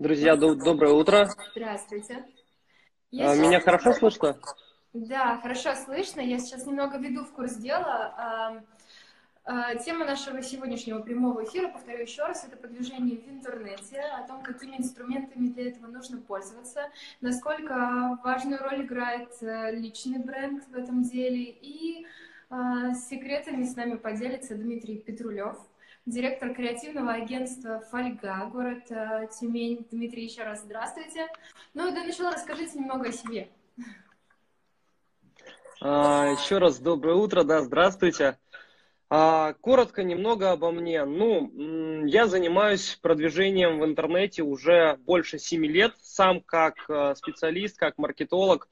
Друзья, до- доброе утро. Здравствуйте. А, Меня хорошо слышно? Да, хорошо слышно. Я сейчас немного веду в курс дела. А, Тема нашего сегодняшнего прямого эфира, повторю еще раз, это продвижение в интернете, о том, какими инструментами для этого нужно пользоваться, насколько важную роль играет э, личный бренд в этом деле. И а, секретами с нами поделится Дмитрий Петрулев, директор креативного агентства «Фольга», город э, Тюмень. Дмитрий, еще раз здравствуйте. Ну и для начала расскажите немного о себе. А, Еще раз доброе утро, да, здравствуйте. А, Коротко немного обо мне. Ну, я занимаюсь продвижением в интернете уже больше 7 лет, сам как э, специалист, как маркетолог.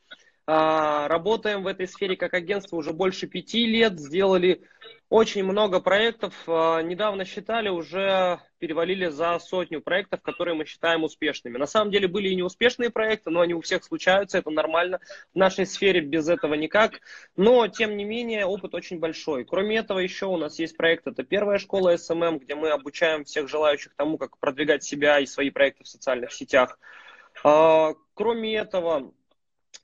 А, Работаем в этой сфере как агентство уже больше пяти лет, сделали очень много проектов. А, Недавно считали, уже перевалили за сотню проектов, которые мы считаем успешными. На самом деле были и неуспешные проекты, но они у всех случаются, это нормально. В нашей сфере без этого никак. Но, тем не менее, опыт очень большой. Кроме этого, еще у нас есть проект, это первая школа SMM, где мы обучаем всех желающих тому, как продвигать себя и свои проекты в социальных сетях. А, Кроме этого,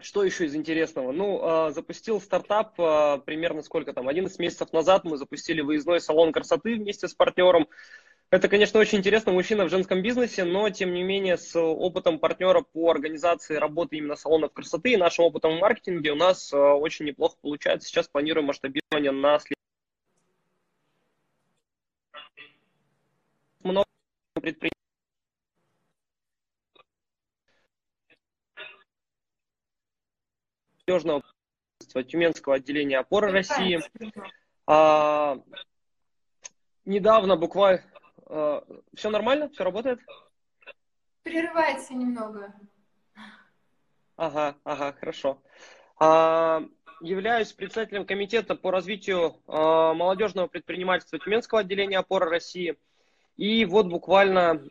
что еще из интересного? Ну, а, запустил стартап а, примерно сколько там, 11 месяцев назад мы запустили выездной салон красоты вместе с партнером. Это, конечно, очень интересно, мужчина в женском бизнесе, но, тем не менее, с опытом партнера по организации работы именно салонов красоты и нашим опытом в маркетинге у нас а, очень неплохо получается. Сейчас планируем масштабирование на след- много предприятий молодежного Тюменского отделения опоры России. А, недавно буквально... все нормально? Все работает? Прерывается немного. Ага, ага, хорошо. А, являюсь председателем комитета по развитию а, молодежного предпринимательства Тюменского отделения опоры России. И вот буквально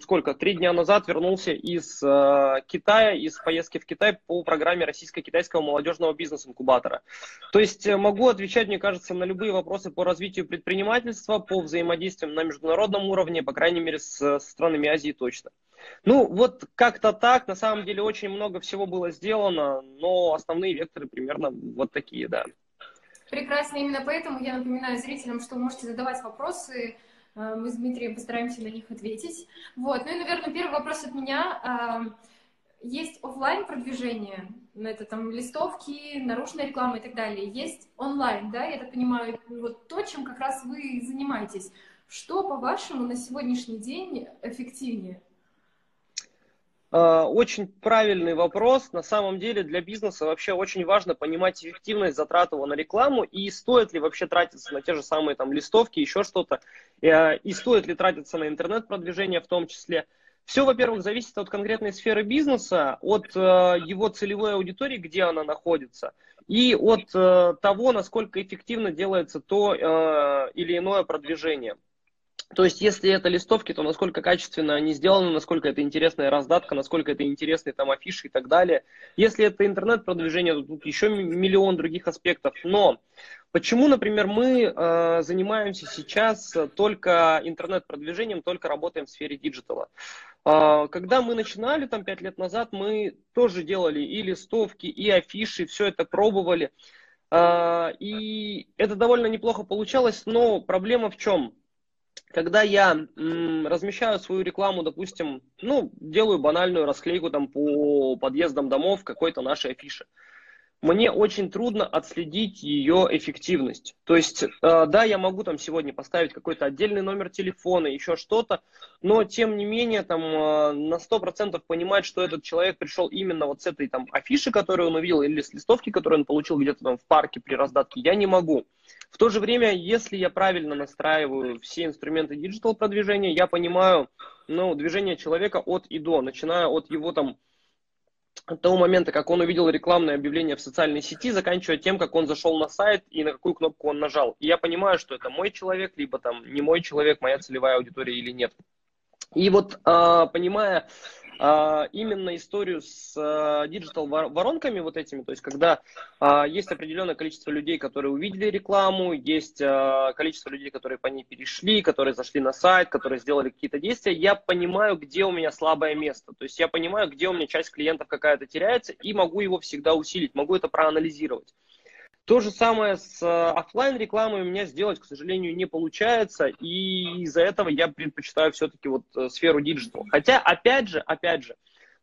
сколько, три дня назад вернулся из э, Китая, из поездки в Китай по программе российско-китайского молодежного бизнес-инкубатора. То есть э, могу отвечать, мне кажется, на любые вопросы по развитию предпринимательства, по взаимодействиям на международном уровне, по крайней мере, с, с странами Азии точно. Ну, вот как-то так, на самом деле очень много всего было сделано, но основные векторы примерно вот такие, да. Прекрасно, именно поэтому я напоминаю зрителям, что вы можете задавать вопросы, э, мы с Дмитрием постараемся на них ответить. Вот, ну и, наверное, первый вопрос от меня. А, Есть офлайн продвижение, ну, это там листовки, наружная реклама и так далее. Есть онлайн, да, я так понимаю, вот то, чем как раз вы занимаетесь. Что, по-вашему, на сегодняшний день эффективнее? А, Очень правильный вопрос. На самом деле для бизнеса вообще очень важно понимать эффективность затрат его на рекламу и стоит ли вообще тратиться на те же самые там листовки, еще что-то, э, и стоит ли тратиться на интернет-продвижение в том числе. Все, во-первых, зависит от конкретной сферы бизнеса, от э, его целевой аудитории, где она находится, и от э, того, насколько эффективно делается то э, или иное продвижение. То есть, если это листовки, то насколько качественно они сделаны, насколько это интересная раздатка, насколько это интересные там афиши и так далее. Если это интернет-продвижение, то тут еще миллион других аспектов. Но почему, например, мы э, занимаемся сейчас только интернет-продвижением, только работаем в сфере диджитала? Э, когда мы начинали там пять лет назад, мы тоже делали и листовки, и афиши, все это пробовали. Э, и это довольно неплохо получалось, но проблема в чем? Когда я м, размещаю свою рекламу, допустим, ну, делаю банальную расклейку там по подъездам домов какой-то нашей афиши, мне очень трудно отследить ее эффективность. То есть, э, да, я могу там сегодня поставить какой-то отдельный номер телефона, еще что-то, но тем не менее там э, на 100% понимать, что этот человек пришел именно вот с этой там афиши, которую он увидел, или с листовки, которую он получил где-то там в парке при раздатке, я не могу. В то же время, если я правильно настраиваю все инструменты digital продвижения, я понимаю, ну, движение человека от и до, начиная от его там от того момента, как он увидел рекламное объявление в социальной сети, заканчивая тем, как он зашел на сайт и на какую кнопку он нажал. И я понимаю, что это мой человек, либо там не мой человек, моя целевая аудитория или нет. И вот понимая а, именно историю с а, digital воронками вот этими, то есть когда а, есть определенное количество людей, которые увидели рекламу, есть а, количество людей, которые по ней перешли, которые зашли на сайт, которые сделали какие-то действия, я понимаю, где у меня слабое место, то есть я понимаю, где у меня часть клиентов какая-то теряется и могу его всегда усилить, могу это проанализировать. То же самое с э, офлайн рекламой у меня сделать, к сожалению, не получается, и из-за этого я предпочитаю все-таки вот э, сферу digital. Хотя, опять же, опять же,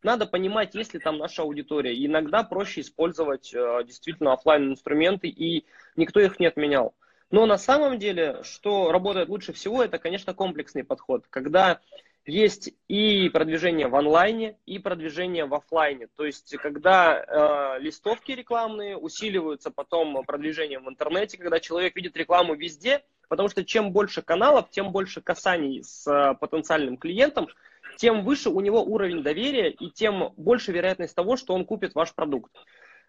надо понимать, есть ли там наша аудитория. иногда проще использовать э, действительно офлайн инструменты, и никто их не отменял. Но на самом деле, что работает лучше всего, это, конечно, комплексный подход, когда есть и продвижение в онлайне, и продвижение в офлайне. То есть, когда э, листовки рекламные усиливаются потом продвижением в интернете, когда человек видит рекламу везде, потому что чем больше каналов, тем больше касаний с э, потенциальным клиентом, тем выше у него уровень доверия и тем больше вероятность того, что он купит ваш продукт.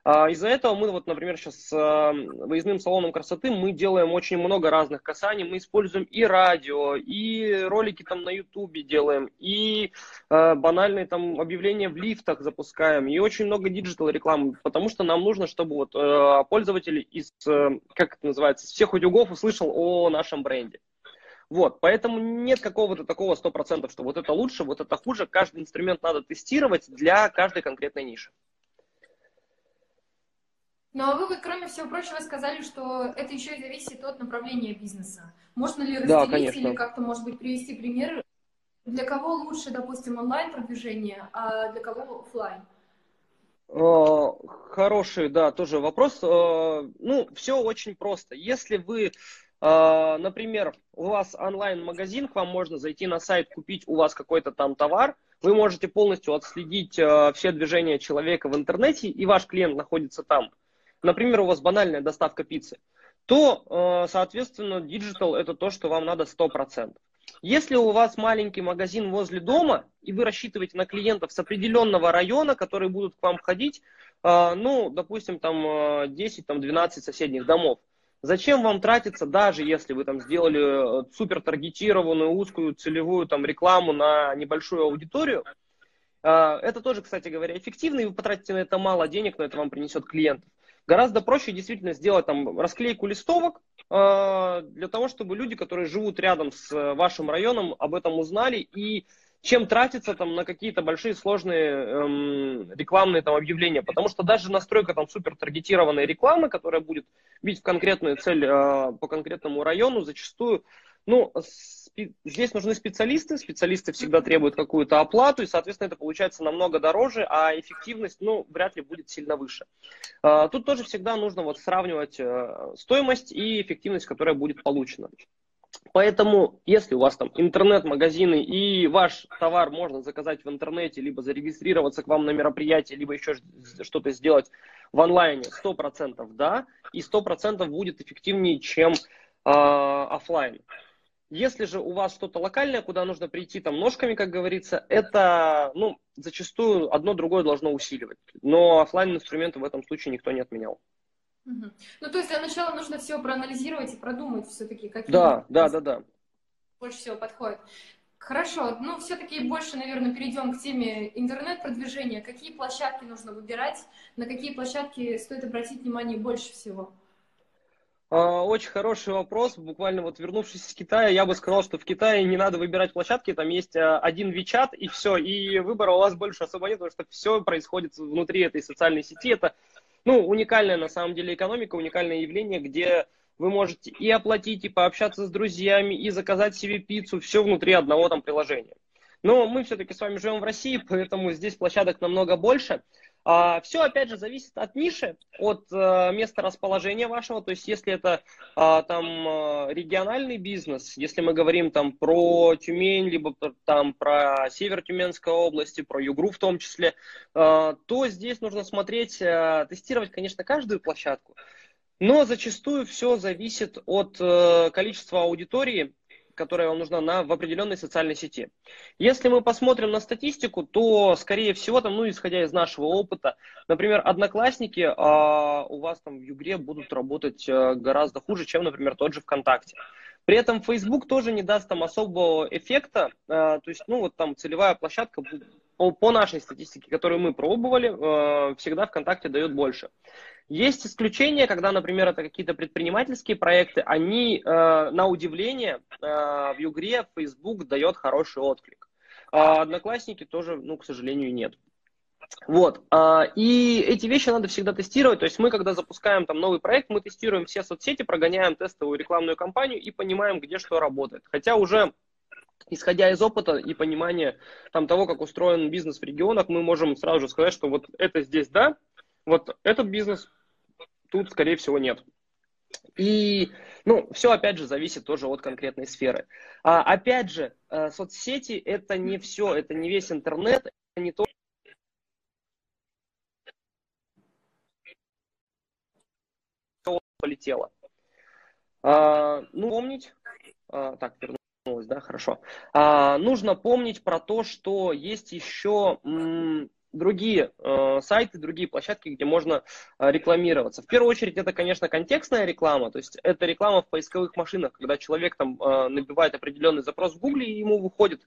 А, из-за этого мы, вот, например, сейчас с а, выездным салоном красоты мы делаем очень много разных касаний. Мы используем и радио, и ролики там на ютубе делаем, и э, банальные там объявления в лифтах запускаем, и очень много digital рекламы, потому что нам нужно, чтобы вот э, пользователь из, э, как это называется, всех утюгов услышал о нашем бренде. Вот, поэтому нет какого-то такого 100%, что вот это лучше, вот это хуже. Каждый инструмент надо тестировать для каждой конкретной ниши. Ну а вы, кроме всего прочего, сказали, что это еще и зависит от направления бизнеса. Можно ли разделить да, или как-то, может быть, привести пример, для кого лучше, допустим, онлайн-продвижение, а для кого офлайн? Хороший, да, тоже вопрос. Ну, все очень просто. Если вы, например, у вас онлайн-магазин, к вам можно зайти на сайт, купить у вас какой-то там товар, вы можете полностью отследить все движения человека в интернете, и ваш клиент находится там например, у вас банальная доставка пиццы, то, э, соответственно, digital это то, что вам надо 100%. Если у вас маленький магазин возле дома, и вы рассчитываете на клиентов с определенного района, которые будут к вам ходить, э, ну, допустим, там 10-12 э, соседних домов, Зачем вам тратиться, даже если вы там сделали супер таргетированную узкую целевую там рекламу на небольшую аудиторию? Это тоже, кстати говоря, эффективно, и вы потратите на это мало денег, но это вам принесет клиентов. Гораздо проще действительно сделать там расклейку листовок э, для того, чтобы люди, которые живут рядом с вашим районом, об этом узнали. И чем тратиться там на какие-то большие сложные эм, рекламные там объявления, потому что даже настройка там супер таргетированной рекламы, которая будет бить в конкретную цель э, по конкретному району, зачастую ну, здесь нужны специалисты, специалисты всегда требуют какую-то оплату, и, соответственно, это получается намного дороже, а эффективность, ну, вряд ли будет сильно выше. А, тут тоже всегда нужно вот сравнивать э, стоимость и эффективность, которая будет получена. Поэтому, если у вас там интернет-магазины и ваш товар можно заказать в интернете, либо зарегистрироваться к вам на мероприятие, либо еще что-то сделать в онлайне, 100% да, и 100% будет эффективнее, чем э, офлайн. Если же у вас что-то локальное, куда нужно прийти там ножками, как говорится, это, ну, зачастую одно другое должно усиливать. Но офлайн инструменты в этом случае никто не отменял. Угу. Ну, то есть для начала нужно все проанализировать и продумать все-таки, какие да, да, да, да. больше всего подходят. Хорошо, ну все-таки больше, наверное, перейдем к теме интернет-продвижения. Какие площадки нужно выбирать, на какие площадки стоит обратить внимание больше всего? А, очень хороший вопрос. Буквально вот вернувшись из Китая, я бы сказал, что в Китае не надо выбирать площадки, там есть а, один WeChat и все, и выбора у вас больше особо нет, потому что все происходит внутри этой социальной сети. Это ну, уникальная на самом деле экономика, уникальное явление, где вы можете и оплатить, и пообщаться с друзьями, и заказать себе пиццу, все внутри одного там приложения. Но мы все-таки с вами живем в России, поэтому здесь площадок намного больше. А, все, опять же, зависит от ниши, от а, места расположения вашего. То есть, если это а, там региональный бизнес, если мы говорим там про Тюмень, либо там про север Тюменской области, про Югру в том числе, то здесь нужно смотреть, тестировать, конечно, каждую площадку. Но зачастую все зависит от количества аудитории, которая вам нужна на, в определенной социальной сети. Если мы посмотрим на статистику, то, скорее всего, там, ну, исходя из нашего опыта, например, одноклассники а, у вас там в Югре будут работать а, гораздо хуже, чем, например, тот же ВКонтакте. При этом Facebook тоже не даст там особого эффекта, а, то есть, ну, вот там целевая площадка по нашей статистике, которую мы пробовали, э, всегда ВКонтакте дает больше. Есть исключения, когда, например, это какие-то предпринимательские проекты, они, э, на удивление, в Югре Facebook дает хороший отклик. А одноклассники тоже, ну, к сожалению, нет. Вот. И эти вещи надо всегда тестировать. То есть мы, когда запускаем там новый проект, мы тестируем все соцсети, прогоняем тестовую рекламную кампанию и понимаем, где что работает. Хотя уже исходя из опыта и понимания там, того, как устроен бизнес в регионах, мы можем сразу же сказать, что вот это здесь да, вот этот бизнес тут, скорее всего, нет. И, ну, все, опять же, зависит тоже от конкретной сферы. А, опять же, э, соцсети – это не все, это не весь интернет, это не то, полетело. А, ну, помнить, а, так, верну вернулась, да, хорошо. А, нужно помнить про то, что есть еще м, другие э, сайты, другие площадки, где можно э, рекламироваться. В первую очередь это, конечно, контекстная реклама, то есть это реклама в поисковых машинах, когда человек там э, набивает определенный запрос в Гугле, и ему выходит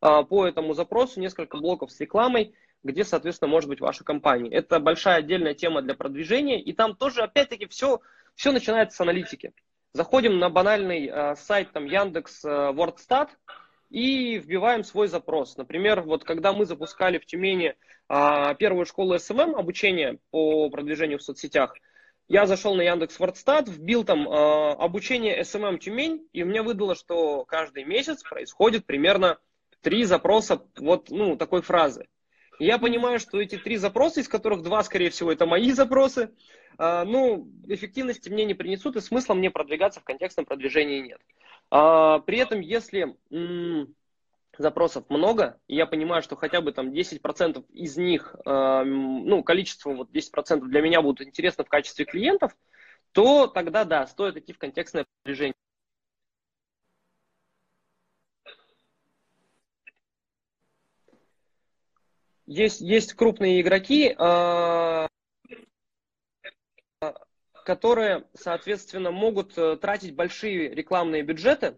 э, по этому запросу несколько блоков с рекламой, где, соответственно, может быть ваша компания. Это большая отдельная тема для продвижения, и там тоже, опять-таки, все, все начинается с аналитики. Заходим на банальный э, сайт там Яндекс э, WordStat и вбиваем свой запрос. Например, вот когда мы запускали в Тюмени э, первую школу эм, обучение по продвижению в соцсетях, я зашел на Яндекс Вордстат, вбил там э, обучение эм Тюмень, и мне выдало, что каждый месяц происходит примерно три запроса вот ну, такой фразы. Я понимаю, что эти три запроса, из которых два, скорее всего, это мои запросы, ну, эффективности мне не принесут, и смысла мне продвигаться в контекстном продвижении нет. А, при этом, если запросов много, и я понимаю, что хотя бы там 10% из них, а, ну, количество вот 10% для меня будут интересны в качестве клиентов, то тогда, да, стоит идти в контекстное продвижение. Есть, есть крупные игроки, которые, соответственно, могут э, тратить большие рекламные бюджеты.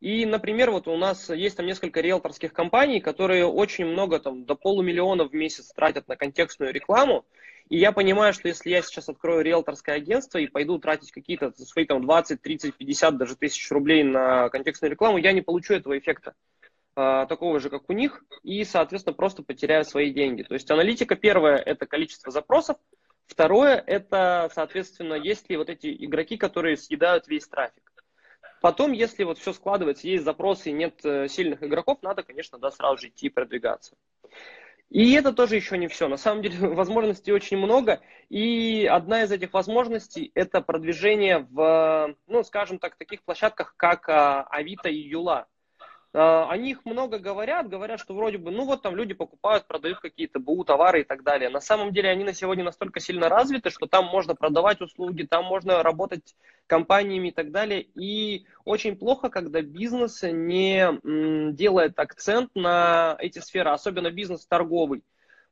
И, например, вот у нас есть там несколько риэлторских компаний, которые очень много, там, до полумиллиона в месяц тратят на контекстную рекламу. И я понимаю, что если я сейчас открою риэлторское агентство и пойду тратить какие-то свои там 20, 30, 50 даже тысяч рублей на контекстную рекламу, я не получу этого эффекта э, такого же, как у них, и, соответственно, просто потеряю свои деньги. То есть аналитика первая – это количество запросов, Второе, это, соответственно, есть ли вот эти игроки, которые съедают весь трафик. Потом, если вот все складывается, есть запросы и нет э, сильных игроков, надо, конечно, да, сразу же идти продвигаться. И это тоже еще не все. На самом деле возможностей очень много. И одна из этих возможностей – это продвижение в, ну, скажем так, таких площадках, как а, Авито и Юла. А, о них много говорят, говорят, что вроде бы, ну вот там люди покупают, продают какие-то БУ товары и так далее. На самом деле они на сегодня настолько сильно развиты, что там можно продавать услуги, там можно работать компаниями и так далее. И очень плохо, когда бизнес не делает акцент на эти сферы, особенно бизнес торговый.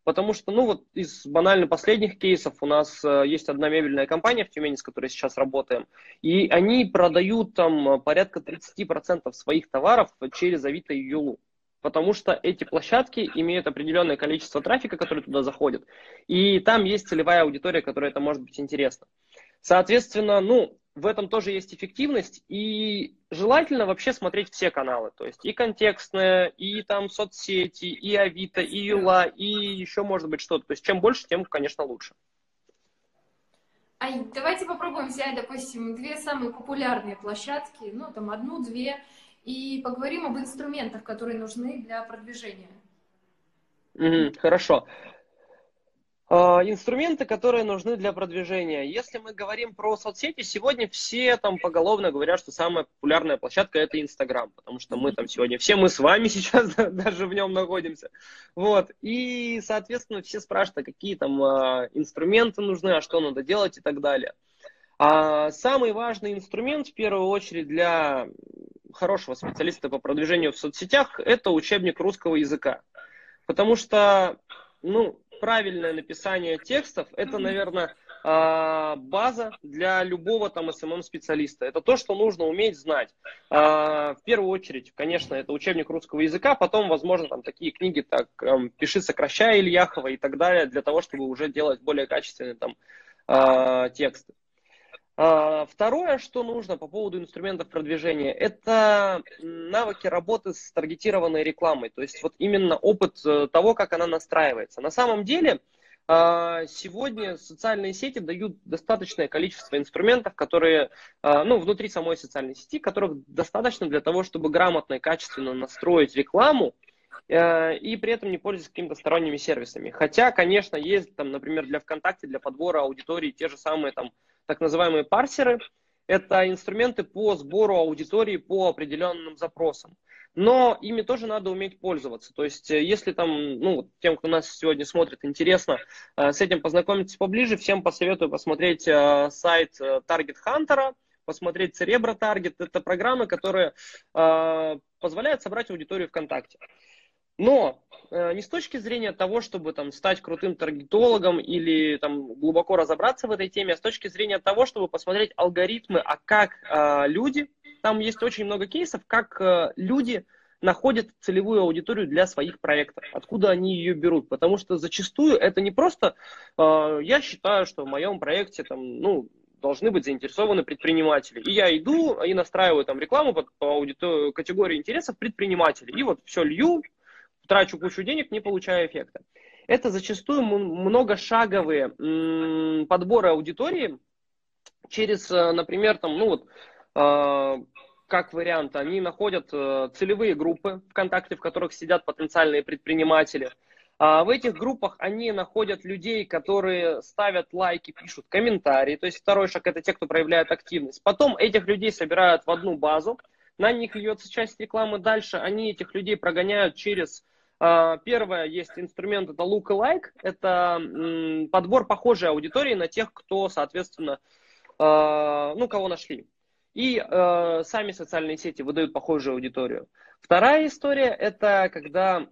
Потому что, ну вот из банально последних кейсов у нас э, есть одна мебельная компания в Тюмени, с которой сейчас работаем, и они продают там порядка 30% своих товаров через Авито и Юлу. Потому что эти площадки имеют определенное количество трафика, который туда заходит. И там есть целевая аудитория, которая это может быть интересно. Соответственно, ну, в этом тоже есть эффективность, и желательно вообще смотреть все каналы, то есть и контекстные, и там соцсети, и Авито, и Юла, и еще может быть что-то. То есть чем больше, тем, конечно, лучше. А давайте попробуем взять, допустим, две самые популярные площадки, ну там одну-две, и поговорим об инструментах, которые нужны для продвижения. Mm-hmm, хорошо. А, инструменты, которые нужны для продвижения. Если мы говорим про соцсети, сегодня все там поголовно говорят, что самая популярная площадка это Инстаграм, потому что мы там сегодня, все мы с вами сейчас даже в нем находимся. Вот. И, соответственно, все спрашивают, а какие там а, инструменты нужны, а что надо делать и так далее. А самый важный инструмент, в первую очередь, для хорошего специалиста по продвижению в соцсетях, это учебник русского языка. Потому что, ну, правильное написание текстов, это, наверное, а, база для любого там SMM-специалиста. Это то, что нужно уметь знать. А, в первую очередь, конечно, это учебник русского языка, потом, возможно, там такие книги, так «Пиши, сокращай» Ильяхова и так далее, для того, чтобы уже делать более качественные там а, тексты. Второе, что нужно по поводу инструментов продвижения, это навыки работы с таргетированной рекламой, то есть вот именно опыт э, того, как она настраивается. На самом деле, а, сегодня социальные сети дают достаточное количество инструментов, которые, а, ну, внутри самой социальной сети, которых достаточно для того, чтобы грамотно и качественно настроить рекламу, э, и при этом не пользоваться какими-то сторонними сервисами. Хотя, конечно, есть там, например, для ВКонтакте, для подбора аудитории те же самые там так называемые парсеры. Это инструменты по сбору аудитории по определенным запросам но ими тоже надо уметь пользоваться. То есть, э, если там, ну, тем, кто нас сегодня смотрит, интересно э, с этим познакомиться поближе, всем посоветую посмотреть э, сайт Target Hunter, посмотреть Cerebro Target. Это программы, которые позволяют собрать аудиторию ВКонтакте. Но не с точки зрения того, чтобы там, стать крутым таргетологом или там, глубоко разобраться в этой теме, а с точки зрения того, чтобы посмотреть алгоритмы, а как э, люди там есть очень много кейсов, как э, люди находят целевую аудиторию для своих проектов, откуда они ее берут. Потому что зачастую это не просто, э, я считаю, что в моем проекте там, ну, должны быть заинтересованы предприниматели. И я иду и настраиваю там рекламу по, по аудитор... категории интересов предпринимателей. И вот все лью, трачу кучу денег, не получаю эффекта. Это зачастую многошаговые подборы аудитории через, э, например, там, ну вот, а, как вариант, они находят э, целевые группы ВКонтакте, в которых сидят потенциальные предприниматели. А в этих группах они находят людей, которые ставят лайки, пишут комментарии. То есть второй шаг это те, кто проявляет активность. Потом этих людей собирают в одну базу, на них льется часть рекламы. Дальше они этих людей прогоняют через Первое есть инструмент, это look like, это подбор похожей аудитории на тех, кто, соответственно, а, ну, кого нашли и э, сами социальные сети выдают похожую аудиторию. Вторая история это когда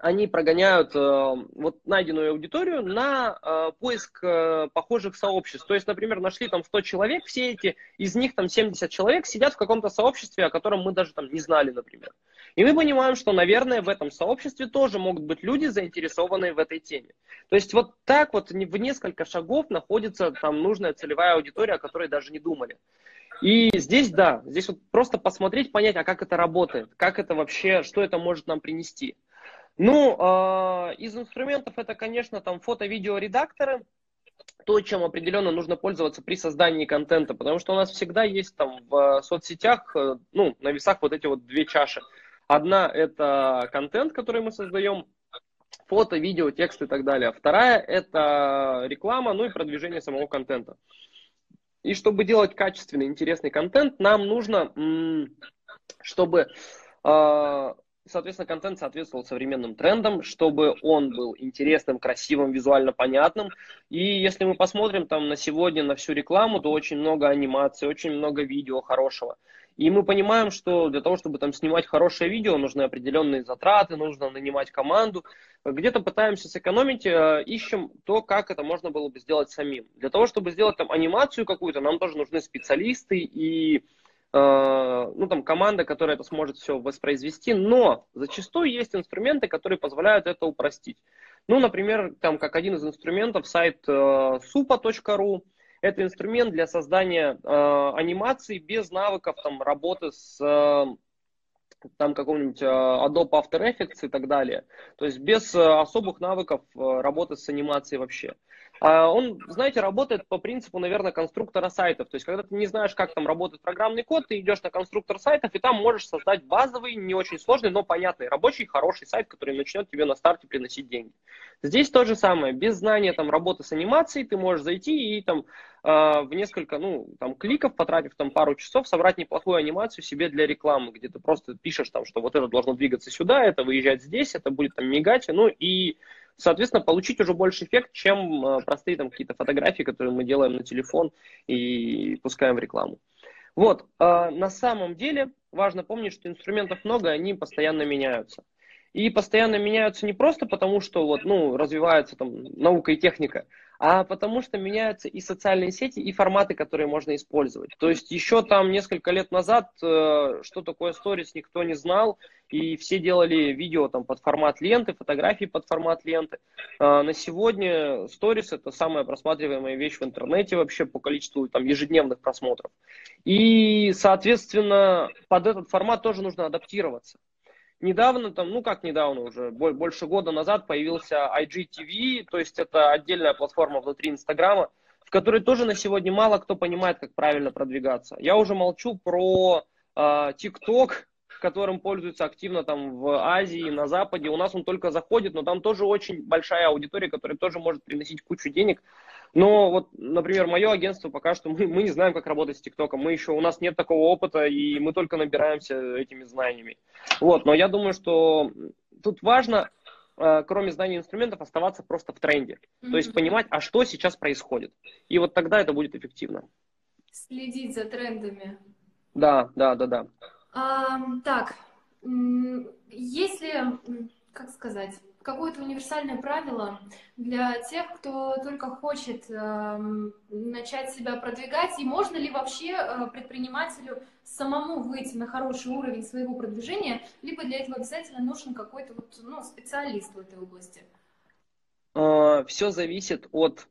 они прогоняют э, вот найденную аудиторию на э, поиск э, похожих сообществ. То есть, например, нашли там 100 человек, все эти, из них там 70 человек сидят в каком-то сообществе, о котором мы даже там не знали, например. И мы понимаем, что, наверное, в этом сообществе тоже могут быть люди, заинтересованные в этой теме. То есть вот так вот в несколько шагов находится там нужная целевая аудитория, о которой даже не думали. И здесь, да, здесь вот просто посмотреть, понять, а как это работает, как это вообще, что это может нам принести. Ну, э, из инструментов это, конечно, там фото-видео-редакторы, то, чем определенно нужно пользоваться при создании контента, потому что у нас всегда есть там в соцсетях, э, ну, на весах вот эти вот две чаши – Одна – это контент, который мы создаем, фото, видео, текст и так далее. Вторая – это реклама, ну и продвижение самого контента. И чтобы делать качественный, интересный контент, нам нужно, чтобы, а, соответственно, контент соответствовал современным трендам, чтобы он был интересным, красивым, визуально понятным. И если мы посмотрим там на сегодня на всю рекламу, то очень много анимации, очень много видео хорошего. И мы понимаем, что для того, чтобы там снимать хорошее видео, нужны определенные затраты, нужно нанимать команду. Где-то пытаемся сэкономить, э, ищем то, как это можно было бы сделать самим. Для того, чтобы сделать там анимацию какую-то, нам тоже нужны специалисты и ну, там, команда, которая это сможет все воспроизвести, но зачастую есть инструменты, которые позволяют это упростить. Ну, например, там, как один из инструментов, сайт э, supa.ru, это инструмент для создания э, анимаций без навыков там, работы с э, там какого-нибудь э, Adobe After Effects и так далее. То есть без э, особых навыков э, работы с анимацией вообще. А он, знаете, работает по принципу, наверное, конструктора сайтов. То есть, когда ты не знаешь, как там работает программный код, ты идешь на конструктор сайтов, и там можешь создать базовый, не очень сложный, но понятный, рабочий, хороший сайт, который начнет тебе на старте приносить деньги. Здесь то же самое. Без знания там, работы с анимацией ты можешь зайти и там э, в несколько ну, там, кликов, потратив там пару часов, собрать неплохую анимацию себе для рекламы, где ты просто пишешь, там, что вот это должно двигаться сюда, это выезжать здесь, это будет там мигать, ну и соответственно, получить уже больше эффект, чем э, простые там какие-то фотографии, которые мы делаем на телефон и пускаем в рекламу. Вот, э, на самом деле важно помнить, что инструментов много, они постоянно меняются. И постоянно меняются не просто потому, что вот, ну, развивается там наука и техника, а потому что меняются и социальные сети, и форматы, которые можно использовать. То есть еще там несколько лет назад, э, что такое сторис, никто не знал, и все делали видео там под формат ленты, фотографии под формат ленты. А на сегодня сторис это самая просматриваемая вещь в интернете вообще по количеству там ежедневных просмотров. И, соответственно, под этот формат тоже нужно адаптироваться. Недавно, там, ну как недавно уже, больше года назад появился IGTV, то есть это отдельная платформа внутри Инстаграма, в которой тоже на сегодня мало кто понимает, как правильно продвигаться. Я уже молчу про TikTok, которым пользуются активно там в Азии, на Западе. У нас он только заходит, но там тоже очень большая аудитория, которая тоже может приносить кучу денег. Но вот, например, мое агентство пока что мы, мы не знаем, как работать с ТикТоком. Мы еще, у нас нет такого опыта, и мы только набираемся этими знаниями. Вот, но я думаю, что тут важно, э, кроме знаний инструментов, оставаться просто в тренде. Mm-hmm. То есть понимать, а что сейчас происходит. И вот тогда это будет эффективно. Следить за трендами. Да, да, да, да. А, так, если, как сказать, какое-то универсальное правило для тех, кто только хочет э, начать себя продвигать, и можно ли вообще э, предпринимателю самому выйти на хороший уровень своего продвижения, либо для этого обязательно нужен какой-то вот, ну, специалист в этой области? А, Все зависит от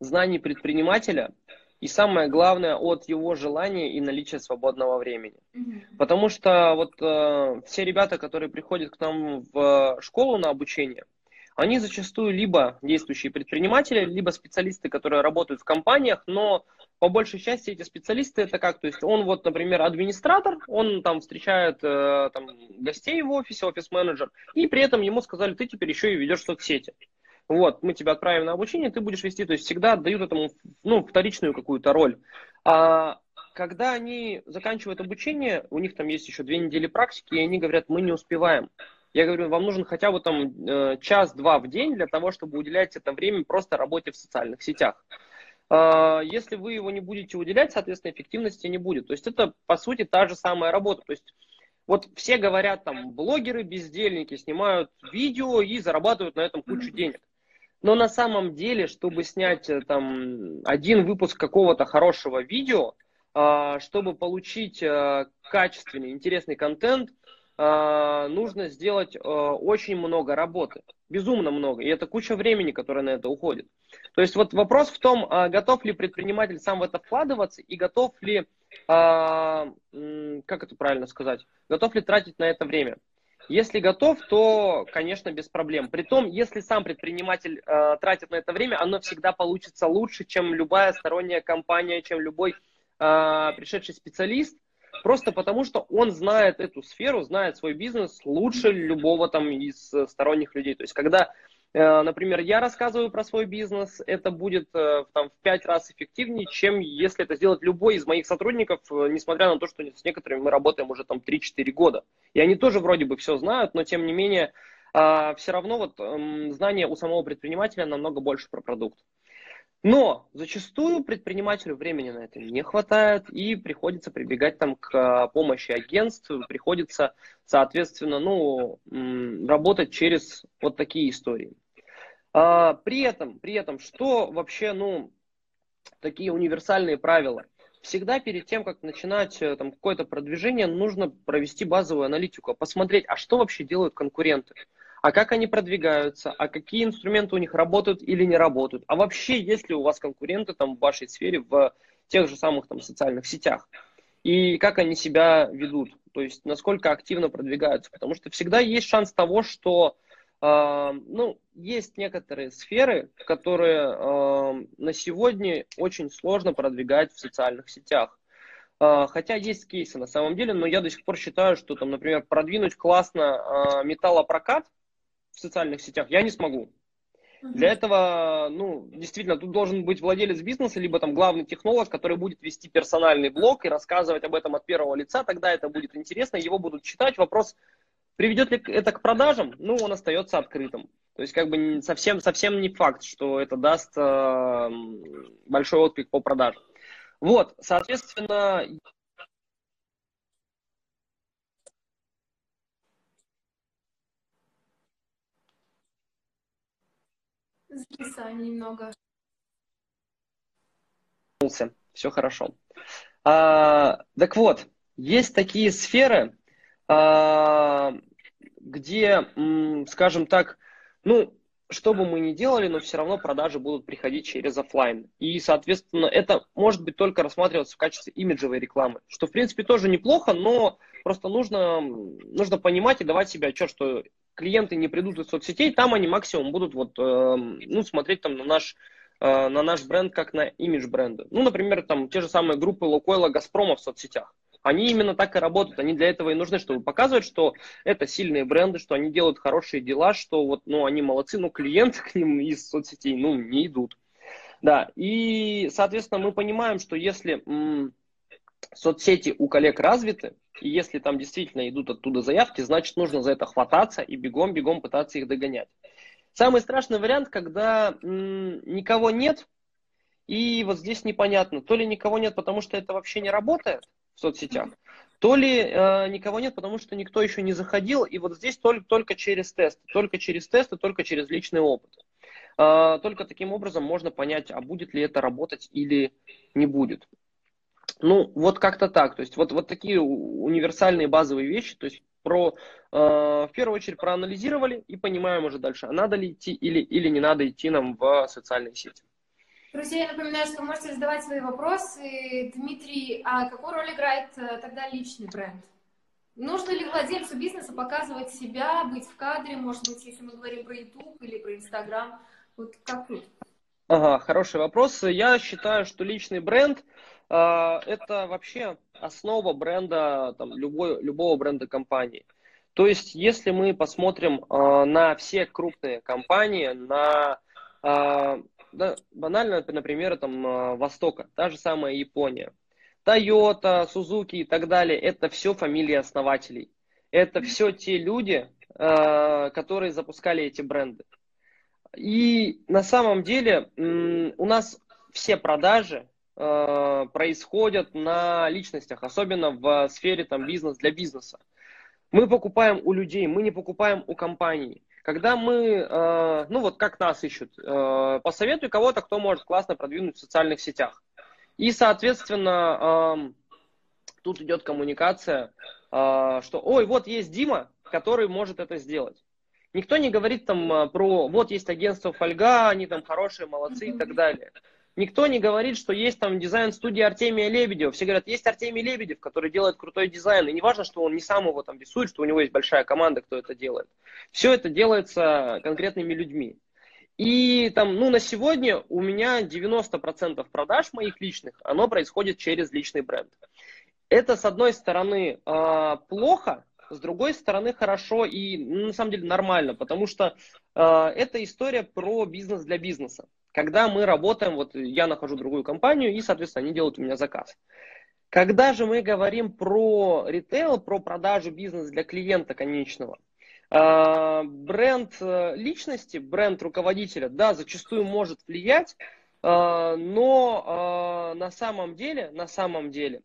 знаний предпринимателя, и самое главное от его желания и наличия свободного времени. Mm-hmm. Потому что вот э, все ребята, которые приходят к нам в школу на обучение, они зачастую либо действующие предприниматели, либо специалисты, которые работают в компаниях, но по большей части эти специалисты это как, то есть он вот, например, администратор, он там встречает э, там, гостей в офисе, офис-менеджер, и при этом ему сказали, ты теперь еще и ведешь соцсети вот, мы тебя отправим на обучение, ты будешь вести, то есть всегда отдают этому, ну, вторичную какую-то роль. А когда они заканчивают обучение, у них там есть еще две недели практики, и они говорят, мы не успеваем. Я говорю, вам нужен хотя бы там э, час-два в день для того, чтобы уделять это время просто работе в социальных сетях. А, если вы его не будете уделять, соответственно, эффективности не будет. То есть это, по сути, та же самая работа. То есть вот все говорят, там, блогеры, бездельники снимают видео и зарабатывают на этом кучу денег. Но на самом деле, чтобы снять э, там один выпуск какого-то хорошего видео, а, чтобы получить э, качественный, интересный контент, а, нужно сделать э, очень много работы. Безумно много. И это куча времени, которое на это уходит. То есть вот вопрос в том, а, готов ли предприниматель сам в это вкладываться и готов ли, как это правильно сказать, готов ли тратить на это время. Если готов, то, конечно, без проблем. Притом, если сам предприниматель э, тратит на это время, оно всегда получится лучше, чем любая сторонняя компания, чем любой э, пришедший специалист, просто потому что он знает эту сферу, знает свой бизнес лучше любого там из сторонних людей. То есть, когда Э, например, я рассказываю про свой бизнес, это будет э, там, в 5 раз эффективнее, чем если это сделать любой из моих сотрудников, э, несмотря на то, что с некоторыми мы работаем уже там 3-4 года. И они тоже вроде бы все знают, но тем не менее все равно вот эм, знание у самого предпринимателя намного больше про продукт. Но зачастую предпринимателю времени на это не хватает, и приходится прибегать там к помощи агентств, приходится, соответственно, ну, работать через вот такие истории. А, при этом, при этом, что вообще, ну, такие универсальные правила? Всегда перед тем, как начинать э, там какое-то продвижение, нужно провести базовую аналитику, посмотреть, а что вообще делают конкуренты, а как они продвигаются, а какие инструменты у них работают или не работают, а вообще есть ли у вас конкуренты там в вашей сфере в тех же самых там социальных сетях? И как они себя ведут, то есть насколько активно продвигаются, потому что всегда есть шанс того, что ну, есть некоторые сферы, которые а, на сегодня очень сложно продвигать в социальных сетях. А, хотя есть кейсы на самом деле, но я до сих пор считаю, что там, например, продвинуть классно металлопрокат в социальных сетях я не смогу. Для этого, ну, действительно, тут должен быть владелец бизнеса, либо там главный технолог, который будет вести персональный блог и рассказывать об этом от первого лица, тогда это будет интересно, его будут читать. Вопрос, Приведет ли это к продажам? Ну, он остается открытым. То есть, как бы совсем, совсем не факт, что это даст э, большой отклик по продажам. Вот, соответственно, Зависание немного. все хорошо. А, так вот, есть такие сферы, где, скажем так, ну, что бы мы ни делали, но все равно продажи будут приходить через офлайн. И, соответственно, это может быть только рассматриваться в качестве имиджевой рекламы, что, в принципе, тоже неплохо, но просто нужно, нужно понимать и давать себе отчет, что клиенты не придут из соцсетей, там они максимум будут вот, э, ну, смотреть там на наш Э, на наш бренд как на имидж бренда. Ну, например, там те же самые группы Лукойла, Газпрома в соцсетях. Они именно так и работают, они для этого и нужны, чтобы показывать, что это сильные бренды, что они делают хорошие дела, что вот, ну, они молодцы, но клиенты к ним из соцсетей, ну, не идут. Да, и, соответственно, мы понимаем, что если м- соцсети у коллег развиты, и если там действительно идут оттуда заявки, значит, нужно за это хвататься и бегом-бегом пытаться их догонять. Самый страшный вариант, когда м, никого нет, и вот здесь непонятно, то ли никого нет, потому что это вообще не работает в соцсетях, то ли э, никого нет, потому что никто еще не заходил, и вот здесь только, только через тесты, только через тесты, только через личный опыт. Э, только таким образом можно понять, а будет ли это работать или не будет. Ну, вот как-то так. То есть вот, вот такие универсальные базовые вещи. То есть про, э, в первую очередь проанализировали и понимаем уже дальше, а надо ли идти или, или не надо идти нам в социальные сети. Друзья, я напоминаю, что можете задавать свои вопросы. Дмитрий, а какую роль играет э, тогда личный бренд? Нужно ли владельцу бизнеса показывать себя, быть в кадре, может быть, если мы говорим про YouTube или про Instagram? Вот как тут? Ага, хороший вопрос. Я считаю, что личный бренд э, это вообще основа бренда, там, любой, любого бренда компании. То есть, если мы посмотрим э, на все крупные компании, на э, да, банально, например, там, э, Востока, та же самая Япония, Toyota, Suzuki и так далее, это все фамилии основателей. Это все те люди, э, которые запускали эти бренды. И на самом деле у нас все продажи э, происходят на личностях, особенно в сфере там, бизнес для бизнеса. Мы покупаем у людей, мы не покупаем у компаний. Когда мы, э, ну вот как нас ищут, э, посоветуй кого-то, кто может классно продвинуть в социальных сетях. И, соответственно, тут идет коммуникация, что, ой, вот есть Дима, который может это сделать. Никто не говорит там а, про, вот есть агентство Фольга, они там хорошие, молодцы и так далее. Никто не говорит, что есть там дизайн-студия Артемия Лебедева. Все говорят, есть Артемий Лебедев, который делает крутой дизайн. И не важно, что он не сам его там рисует, что у него есть большая команда, кто это делает. Все это делается конкретными людьми. И там, ну, на сегодня у меня 90% продаж моих личных, оно происходит через личный бренд. Это, с одной стороны, а, плохо, с другой стороны хорошо и ну, на самом деле нормально, потому что э, это история про бизнес для бизнеса. Когда мы работаем, вот я нахожу другую компанию и, соответственно, они делают у меня заказ. Когда же мы говорим про ритейл, про продажу бизнеса для клиента конечного, э, бренд э, личности, бренд руководителя, да, зачастую может влиять, э, но на самом деле, на самом деле,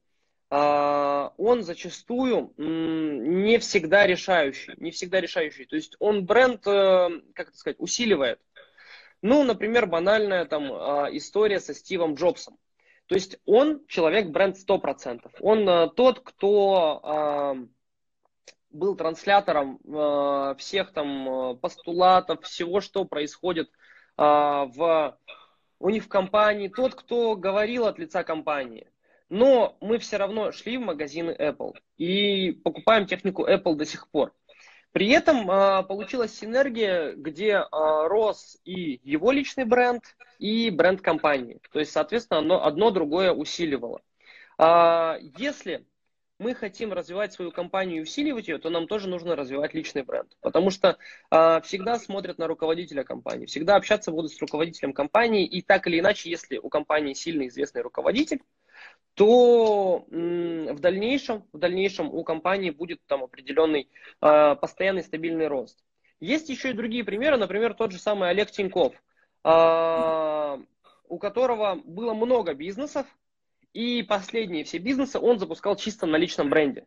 а, он зачастую не всегда решающий, не всегда решающий. То есть он бренд, э, как это сказать, усиливает. Ну, например, банальная там а, история со Стивом Джобсом. То есть он человек-бренд 100%. Он э, тот, кто а, был транслятором всех там постулатов, всего, что происходит в, у них в компании, тот, кто говорил от лица компании. Но мы все равно шли в магазины Apple и покупаем технику Apple до сих пор. При этом а, получилась синергия, где а, рос и его личный бренд, и бренд компании. То есть, соответственно, одно, одно другое усиливало. А, если мы хотим развивать свою компанию и усиливать ее, то нам тоже нужно развивать личный бренд. Потому что э, всегда смотрят на руководителя компании, всегда общаться будут с руководителем компании, и так или иначе, если у компании сильно известный руководитель, то в дальнейшем, в дальнейшем у компании будет там определенный э, постоянный стабильный рост. Есть еще и другие примеры, например, тот же самый Олег Тиньков, э, у которого было много бизнесов, и последние все бизнесы он запускал чисто на личном бренде.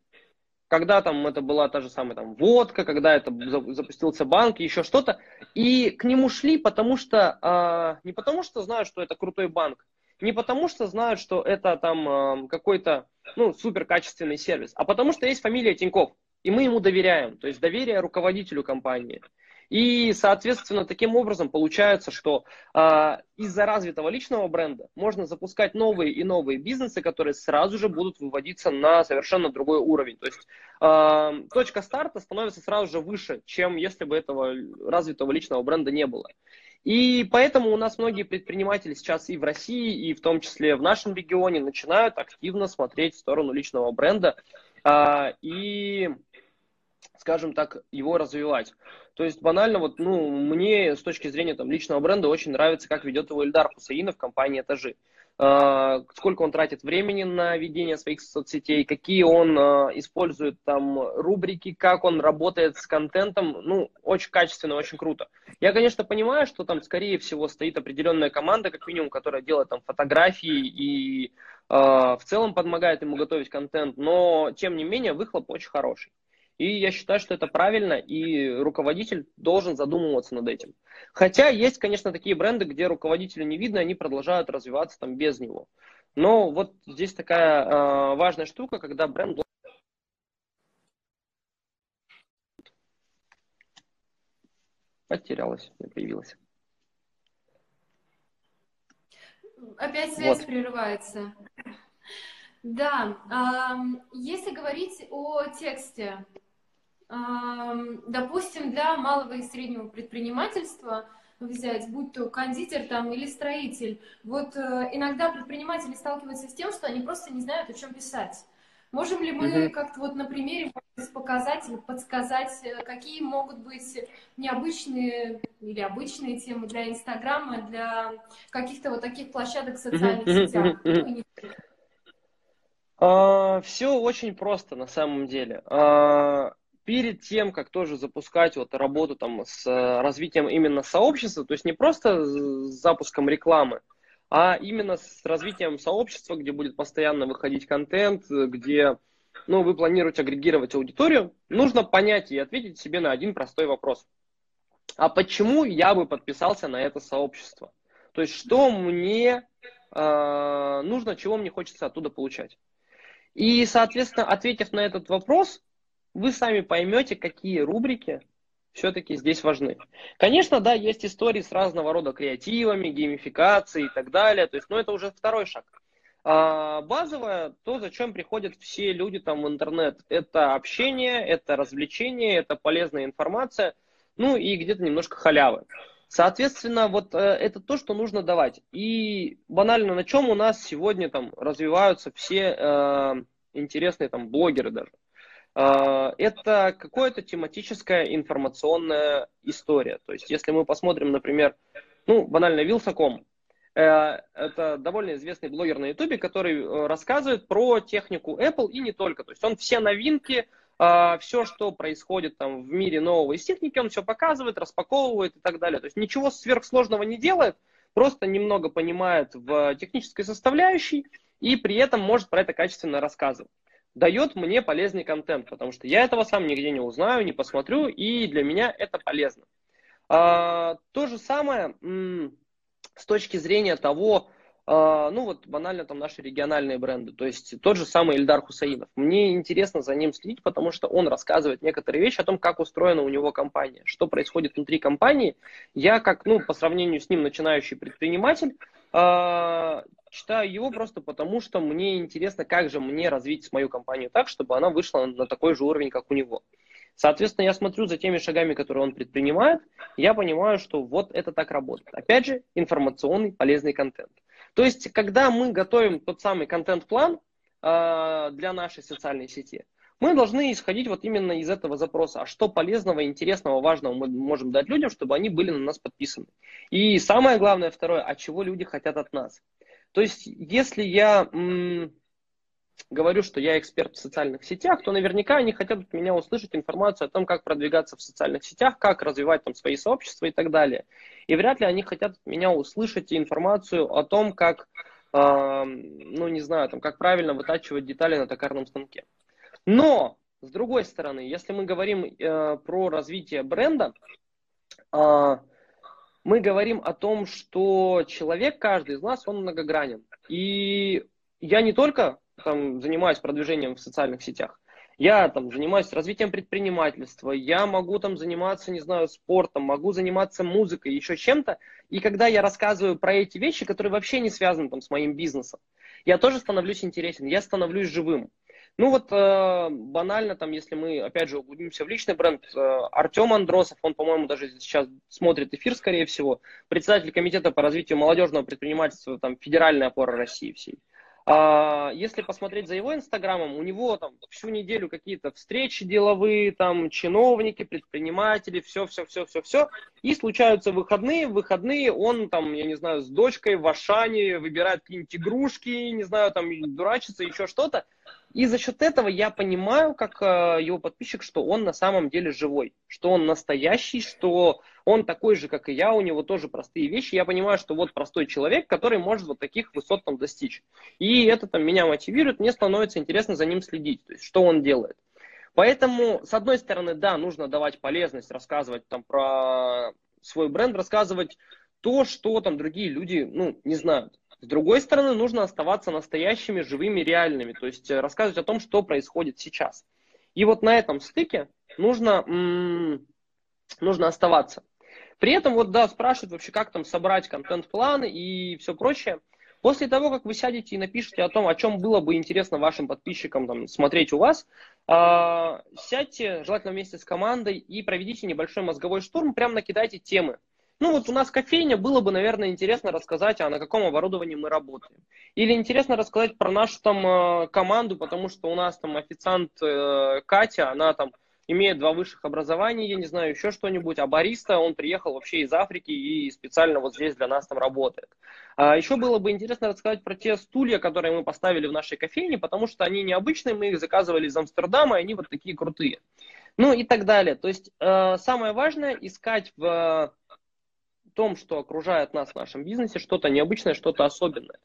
Когда там это была та же самая там водка, когда это запустился банк, еще что-то. И к нему шли, потому что, э, не потому что знают, что это крутой банк, Не потому что знают, что это там какой-то ну, супер качественный сервис, а потому что есть фамилия Тиньков, и мы ему доверяем, то есть доверие руководителю компании. И, соответственно, таким образом получается, что э, из-за развитого личного бренда можно запускать новые и новые бизнесы, которые сразу же будут выводиться на совершенно другой уровень. То есть э, точка старта становится сразу же выше, чем если бы этого развитого личного бренда не было. И поэтому у нас многие предприниматели сейчас и в России, и в том числе в нашем регионе начинают активно смотреть в сторону личного бренда э, и, скажем так, его развивать. То есть банально, вот, ну, мне с точки зрения там, личного бренда очень нравится, как ведет его Ильдар Хусаинов в компании «Этажи». Uh, сколько он тратит времени на ведение своих соцсетей, какие он uh, использует там рубрики, как он работает с контентом, ну, очень качественно, очень круто. Я, конечно, понимаю, что там, скорее всего, стоит определенная команда, как минимум, которая делает там фотографии и uh, в целом помогает ему готовить контент, но, тем не менее, выхлоп очень хороший. И я считаю, что это правильно, и руководитель должен задумываться над этим. Хотя есть, конечно, такие бренды, где руководителя не видно, они продолжают развиваться там без него. Но вот здесь такая э, важная штука, когда бренд потерялась, не появилась. Опять связь вот. прерывается. Да, если говорить о тексте, допустим, для малого и среднего предпринимательства взять, будь то кондитер там или строитель, вот э, иногда предприниматели сталкиваются с тем, что они просто не знают, о чем писать. Можем ли мы mm-hmm. как-то вот на примере показать или подсказать, э, какие могут быть необычные или обычные темы для Инстаграма, для каких-то вот таких площадок в социальных mm-hmm. сетях? Ну, Uh, все очень просто на самом деле. Uh, перед тем, как тоже запускать вот работу там с э, развитием именно сообщества, то есть не просто с запуском рекламы, а именно с развитием сообщества, где будет постоянно выходить контент, где ну, вы планируете агрегировать аудиторию, нужно понять и ответить себе на один простой вопрос. А почему я бы подписался на это сообщество? То есть что мне э, нужно, чего мне хочется оттуда получать? И, соответственно, ответив на этот вопрос, вы сами поймете, какие рубрики все-таки здесь важны. Конечно, да, есть истории с разного рода креативами, геймификацией и так далее. То есть, ну, это уже второй шаг. А базовое, то, зачем приходят все люди там в интернет, это общение, это развлечение, это полезная информация, ну и где-то немножко халявы. Соответственно, вот э, это то, что нужно давать. И банально, на чем у нас сегодня там развиваются все э, интересные там блогеры даже. А, это какая-то тематическая информационная история. То есть, если мы посмотрим, например, ну, банально, Вилсаком, э, это довольно известный блогер на Ютубе, который э, рассказывает про технику Apple и не только. То есть он все новинки, а, все, что происходит там в мире нового из техники, он все показывает, распаковывает и так далее. То есть ничего сверхсложного не делает, просто немного понимает в технической составляющей и при этом может про это качественно рассказывать дает мне полезный контент, потому что я этого сам нигде не узнаю, не посмотрю, и для меня это полезно. А, то же самое с точки зрения того, а, ну вот банально там наши региональные бренды, то есть тот же самый Эльдар Хусаинов. Мне интересно за ним следить, потому что он рассказывает некоторые вещи о том, как устроена у него компания, что происходит внутри компании. Я как, ну, по сравнению с ним начинающий предприниматель, а, читаю его просто потому, что мне интересно, как же мне развить мою компанию так, чтобы она вышла на такой же уровень, как у него. Соответственно, я смотрю за теми шагами, которые он предпринимает, я понимаю, что вот это так работает. Опять же, информационный полезный контент. То есть, когда мы готовим тот самый контент-план э, для нашей социальной сети, мы должны исходить вот именно из этого запроса, а что полезного, интересного, важного мы можем дать людям, чтобы они были на нас подписаны. И самое главное, второе, а чего люди хотят от нас. То есть, если я м, говорю, что я эксперт в социальных сетях, то наверняка они хотят от меня услышать информацию о том, как продвигаться в социальных сетях, как развивать там свои сообщества и так далее. И вряд ли они хотят от меня услышать информацию о том, как, э, ну не знаю, там, как правильно вытачивать детали на токарном станке. Но, с другой стороны, если мы говорим э, про развитие бренда, э, мы говорим о том, что человек, каждый из нас, он многогранен. И я не только там, занимаюсь продвижением в социальных сетях, я там занимаюсь развитием предпринимательства, я могу там заниматься, не знаю, спортом, могу заниматься музыкой, еще чем-то. И когда я рассказываю про эти вещи, которые вообще не связаны там с моим бизнесом, я тоже становлюсь интересен, я становлюсь живым. Ну вот э, банально, там, если мы, опять же, углубимся в личный бренд, э, Артем Андросов, он, по-моему, даже сейчас смотрит эфир, скорее всего, председатель комитета по развитию молодежного предпринимательства, там, федеральная опора России всей. А, если посмотреть за его инстаграмом, у него там всю неделю какие-то встречи деловые, там чиновники, предприниматели, все, все, все, все, все. И случаются выходные, выходные он там, я не знаю, с дочкой в Ашане выбирает какие-нибудь игрушки, не знаю, там дурачится, еще что-то. И за счет этого я понимаю, как э, его подписчик, что он на самом деле живой, что он настоящий, что он такой же, как и я, у него тоже простые вещи. Я понимаю, что вот простой человек, который может вот таких высот там достичь. И это там меня мотивирует, мне становится интересно за ним следить, то есть что он делает. Поэтому, с одной стороны, да, нужно давать полезность, рассказывать там про свой бренд, рассказывать то, что там другие люди, ну, не знают. С другой стороны, нужно оставаться настоящими, живыми, реальными, то есть э, рассказывать о том, что происходит сейчас. И вот на этом стыке нужно, нужно оставаться. При этом, вот да, спрашивают вообще, как там собрать контент-план и все прочее. После того, как вы сядете и напишите о том, о чем было бы интересно вашим подписчикам там, смотреть у вас, э, сядьте, желательно вместе с командой, и проведите небольшой мозговой штурм, прям накидайте темы. Ну вот у нас кофейня, было бы, наверное, интересно рассказать, а на каком оборудовании мы работаем. Или интересно рассказать про нашу там э, команду, потому что у нас там официант э, Катя, она там имеет два высших образования, я не знаю, еще что-нибудь, а бариста, он приехал вообще из Африки и специально вот здесь для нас там работает. А еще было бы интересно рассказать про те стулья, которые мы поставили в нашей кофейне, потому что они необычные, мы их заказывали из Амстердама, и они вот такие крутые. Ну и так далее. То есть э, самое важное искать в том, что окружает нас в нашем бизнесе, что-то необычное, что-то особенное.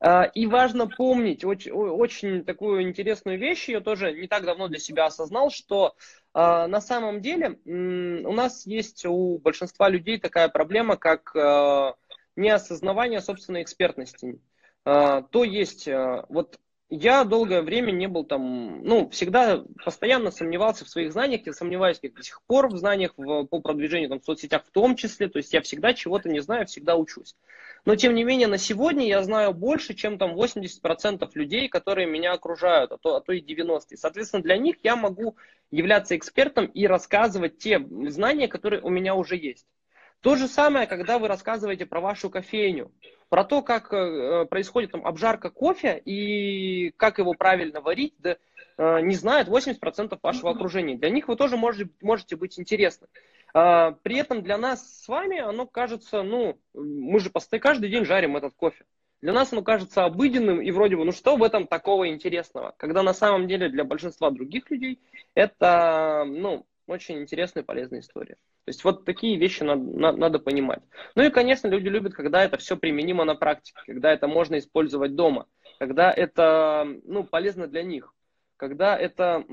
А, и важно помнить очень, очень такую интересную вещь, я тоже не так давно для себя осознал, что а, на самом деле у нас есть у большинства людей такая проблема, как а, неосознавание собственной экспертности. То есть, вот я долгое время не был там, ну, всегда постоянно сомневался в своих знаниях, я сомневаюсь как до сих пор в знаниях в, по продвижению там, в соцсетях в том числе, то есть я всегда чего-то не знаю, всегда учусь. Но тем не менее на сегодня я знаю больше, чем там 80% людей, которые меня окружают, а то, а то и 90%. И, соответственно, для них я могу являться экспертом и рассказывать те знания, которые у меня уже есть. То же самое, когда вы рассказываете про вашу кофейню, про то, как э, происходит там обжарка кофе и как его правильно варить, да, э, не знает 80% вашего окружения. Для них вы тоже можете, можете быть интересны. А, при этом для нас с вами оно кажется, ну, мы же каждый день жарим этот кофе. Для нас оно кажется обыденным и вроде бы, ну что в этом такого интересного? Когда на самом деле для большинства других людей это, ну, очень интересная и полезная история. То есть вот такие вещи надо, надо, надо понимать. Ну и, конечно, люди любят, когда это все применимо на практике, когда это можно использовать дома, когда это ну, полезно для них, когда это,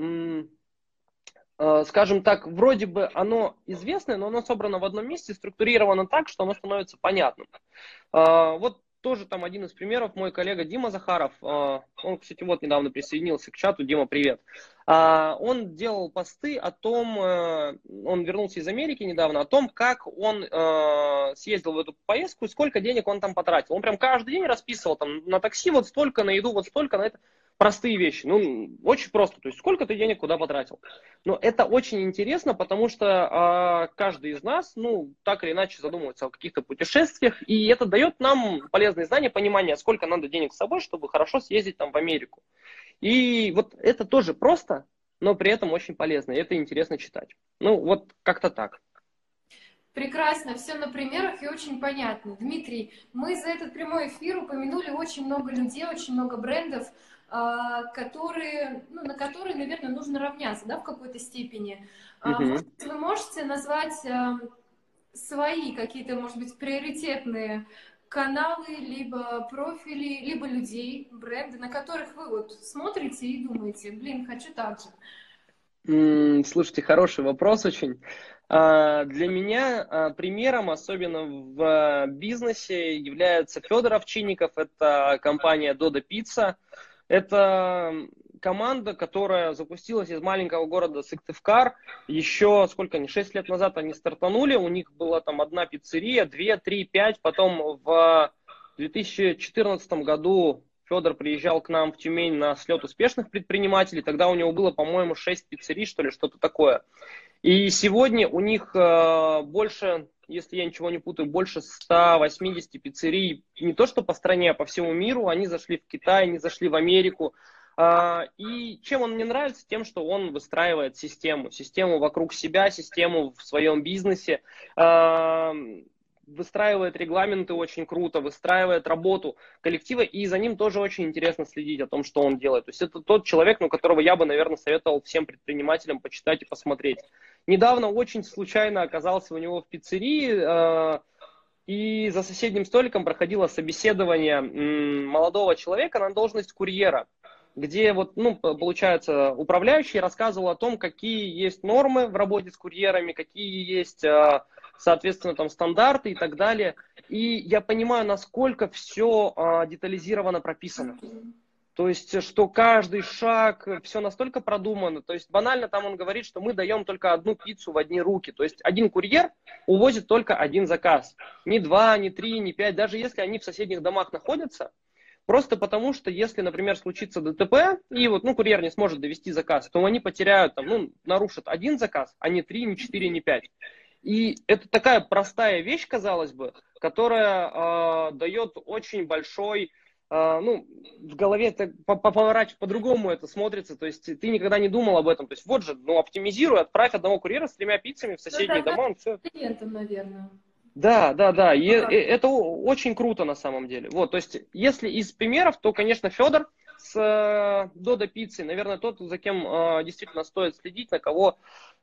э, скажем так, вроде бы оно известное, но оно собрано в одном месте, структурировано так, что оно становится понятным. Э, вот тоже там один из примеров, мой коллега Дима Захаров, а, он, кстати, вот недавно присоединился к чату, Дима, привет. А, он делал посты о том, э, он вернулся из Америки недавно, о том, как он э, съездил в эту поездку и сколько денег он там потратил. Он прям каждый день расписывал там на такси вот столько, на еду вот столько, на это простые вещи. Ну, очень просто. То есть, сколько ты денег куда потратил. Но это очень интересно, потому что э, каждый из нас, ну, так или иначе задумывается о каких-то путешествиях, и это дает нам полезные знания, понимание, сколько надо денег с собой, чтобы хорошо съездить там в Америку. И вот это тоже просто, но при этом очень полезно, и это интересно читать. Ну, вот как-то так. Прекрасно, все на примерах и очень понятно. Дмитрий, мы за этот прямой эфир упомянули очень много людей, очень много брендов. А, которые, ну, на которые, наверное, нужно равняться, да, в какой-то степени. Uh-huh. Вы можете назвать а, свои какие-то, может быть, приоритетные каналы, либо профили, либо людей, бренды, на которых вы вот смотрите и думаете, блин, хочу так же. Слушайте, хороший вопрос очень. А, для меня примером, особенно в бизнесе, является Федор Овчинников. Это компания Dodo Pizza. Это команда, которая запустилась из маленького города Сыктывкар. Еще, сколько они, 6 лет назад они стартанули. У них была там одна пиццерия, две, три, пять. Потом в 2014 году Федор приезжал к нам в Тюмень на слет успешных предпринимателей. Тогда у него было, по-моему, 6 пиццерий, что ли, что-то такое. И сегодня у них э, больше, если я ничего не путаю, больше 180 пиццерий, не то что по стране, а по всему миру. Они зашли в Китай, они зашли в Америку. Э, и чем он мне нравится? Тем, что он выстраивает систему. Систему вокруг себя, систему в своем бизнесе. Выстраивает регламенты очень круто, выстраивает работу коллектива, и за ним тоже очень интересно следить о том, что он делает. То есть это тот человек, ну, которого я бы, наверное, советовал всем предпринимателям почитать и посмотреть. Недавно очень случайно оказался у него в пиццерии, э, и за соседним столиком проходило собеседование молодого человека на должность курьера где вот, ну, получается, управляющий рассказывал о том, какие есть нормы в работе с курьерами, какие есть, э, соответственно, там стандарты и так далее. И я понимаю, насколько все э, детализировано прописано. То есть, что каждый шаг, все настолько продумано. То есть, банально там он говорит, что мы даем только одну пиццу в одни руки. То есть, один курьер увозит только один заказ. Не два, не три, не пять. Даже если они в соседних домах находятся, Просто потому, что если, например, случится ДТП, и вот, ну, курьер не сможет довести заказ, то они потеряют, там, ну, нарушат один заказ, а не три, не четыре, не пять. И это такая простая вещь, казалось бы, которая э, дает очень большой, э, ну, в голове это поворачивать по-другому это смотрится, то есть ты никогда не думал об этом, то есть вот же, ну, оптимизируй, отправь одного курьера с тремя пиццами в соседние ну, дома, он все. Клиентам, наверное. Да, да, да. И ну это очень круто на самом деле. Вот, то есть, если из примеров, то, конечно, Федор с э, Додо Пиццей, наверное, тот, за кем э, действительно стоит следить, на кого,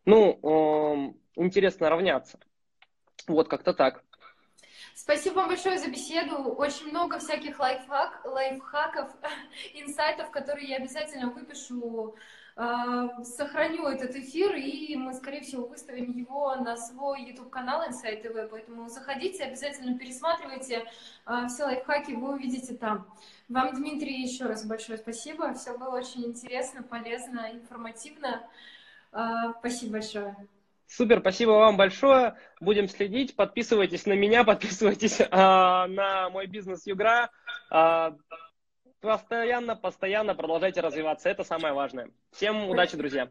ну, э, интересно равняться. Вот, как-то так. Спасибо вам большое за беседу. Очень много всяких лайфхак, лайфхаков, инсайтов, которые я обязательно выпишу сохраню этот эфир, и мы, скорее всего, выставим его на свой YouTube-канал Insight TV, поэтому заходите, обязательно пересматривайте а, все лайфхаки, вы увидите там. Вам, Дмитрий, еще раз большое спасибо, все было очень интересно, полезно, информативно. А, спасибо большое. Супер, спасибо вам большое. Будем следить. Подписывайтесь на меня, подписывайтесь э, на мой бизнес Югра. Э, постоянно, постоянно продолжайте развиваться. Это самое важное. Всем удачи, друзья.